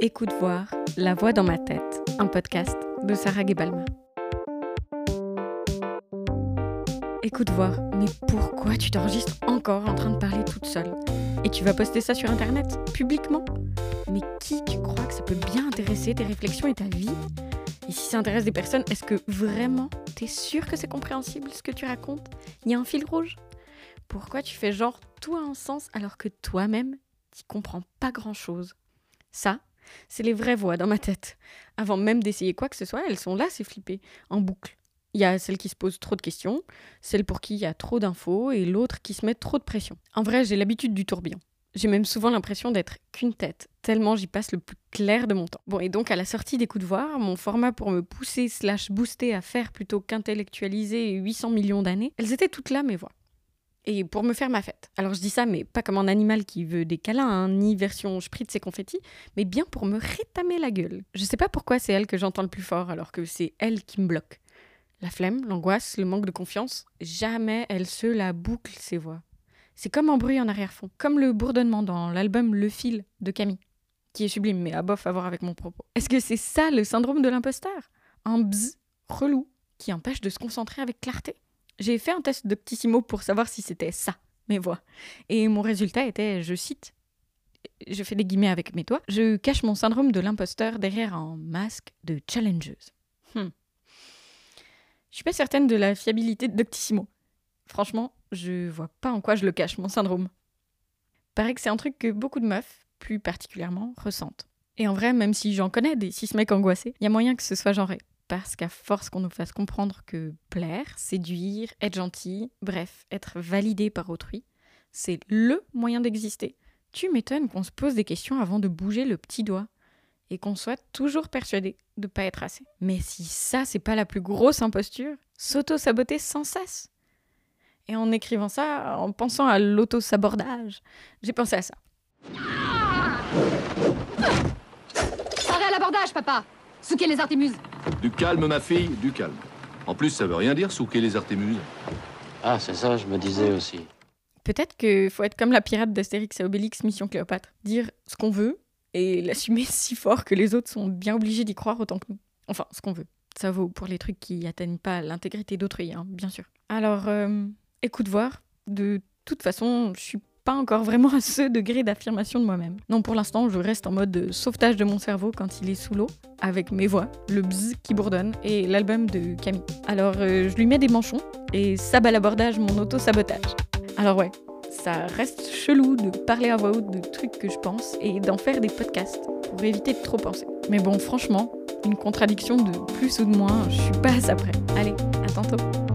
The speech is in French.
Écoute voir, La voix dans ma tête, un podcast de Sarah Gebalma. Écoute voir, mais pourquoi tu t'enregistres encore en train de parler toute seule? Et tu vas poster ça sur internet, publiquement? Mais qui tu crois que ça peut bien intéresser tes réflexions et ta vie? Et si ça intéresse des personnes, est-ce que vraiment t'es sûr que c'est compréhensible ce que tu racontes? Il y a un fil rouge? Pourquoi tu fais genre tout a un sens alors que toi-même, tu comprends pas grand-chose? Ça, c'est les vraies voix dans ma tête. Avant même d'essayer quoi que ce soit, elles sont là, c'est flippé, en boucle. Il y a celle qui se pose trop de questions, celle pour qui il y a trop d'infos et l'autre qui se met trop de pression. En vrai, j'ai l'habitude du tourbillon. J'ai même souvent l'impression d'être qu'une tête, tellement j'y passe le plus clair de mon temps. Bon, et donc à la sortie des coups de voir, mon format pour me pousser slash booster à faire plutôt qu'intellectualiser 800 millions d'années, elles étaient toutes là mes voix et pour me faire ma fête. Alors je dis ça, mais pas comme un animal qui veut des câlins, hein, ni version spritz et confettis, mais bien pour me rétamer la gueule. Je sais pas pourquoi c'est elle que j'entends le plus fort, alors que c'est elle qui me bloque. La flemme, l'angoisse, le manque de confiance, jamais elle se la boucle, ces voix. C'est comme un bruit en arrière-fond, comme le bourdonnement dans l'album Le Fil de Camille, qui est sublime, mais à bof à voir avec mon propos. Est-ce que c'est ça le syndrome de l'imposteur? Un bzz relou qui empêche de se concentrer avec clarté? J'ai fait un test d'Optissimo pour savoir si c'était ça, mes voix. Et mon résultat était, je cite, je fais des guillemets avec mes doigts, je cache mon syndrome de l'imposteur derrière un masque de challengeuse. Hmm. Je suis pas certaine de la fiabilité d'Octissimo. Franchement, je vois pas en quoi je le cache, mon syndrome. Paraît que c'est un truc que beaucoup de meufs, plus particulièrement, ressentent. Et en vrai, même si j'en connais des six mecs angoissés, il y a moyen que ce soit genré parce qu'à force qu'on nous fasse comprendre que plaire, séduire, être gentil, bref, être validé par autrui, c'est LE moyen d'exister. Tu m'étonnes qu'on se pose des questions avant de bouger le petit doigt et qu'on soit toujours persuadé de ne pas être assez. Mais si ça, c'est pas la plus grosse imposture, s'auto-saboter sans cesse. Et en écrivant ça, en pensant à l'auto-sabordage, j'ai pensé à ça. Arrêt à l'abordage, papa Souquez les artémuses Du calme, ma fille, du calme. En plus, ça veut rien dire, souquer les artémuses. Ah, c'est ça, je me disais aussi. Peut-être qu'il faut être comme la pirate d'Astérix et Obélix Mission Cléopâtre. Dire ce qu'on veut et l'assumer si fort que les autres sont bien obligés d'y croire autant que nous. Enfin, ce qu'on veut. Ça vaut pour les trucs qui atteignent pas l'intégrité d'autrui, hein, bien sûr. Alors, euh, écoute voir. De toute façon, je suis pas encore vraiment à ce degré d'affirmation de moi-même. Non, pour l'instant, je reste en mode sauvetage de mon cerveau quand il est sous l'eau, avec mes voix, le bzz qui bourdonne et l'album de Camille. Alors, euh, je lui mets des manchons et ça à l'abordage mon auto-sabotage. Alors ouais, ça reste chelou de parler à voix haute de trucs que je pense et d'en faire des podcasts pour éviter de trop penser. Mais bon, franchement, une contradiction de plus ou de moins, je suis pas à ça près. Allez, à tantôt.